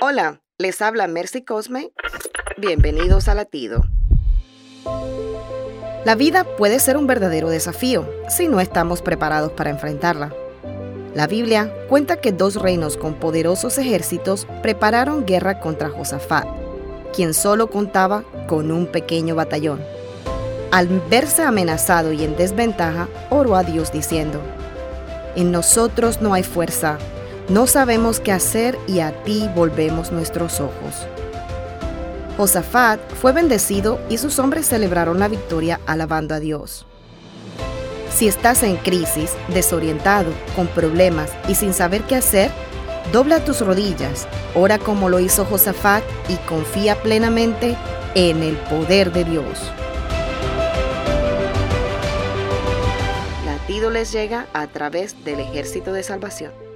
Hola, les habla Mercy Cosme. Bienvenidos a Latido. La vida puede ser un verdadero desafío si no estamos preparados para enfrentarla. La Biblia cuenta que dos reinos con poderosos ejércitos prepararon guerra contra Josafat, quien solo contaba con un pequeño batallón. Al verse amenazado y en desventaja, oró a Dios diciendo, En nosotros no hay fuerza, no sabemos qué hacer y a ti volvemos nuestros ojos. Josafat fue bendecido y sus hombres celebraron la victoria alabando a Dios. Si estás en crisis, desorientado, con problemas y sin saber qué hacer, dobla tus rodillas, ora como lo hizo Josafat y confía plenamente en el poder de Dios. Latido les llega a través del ejército de salvación.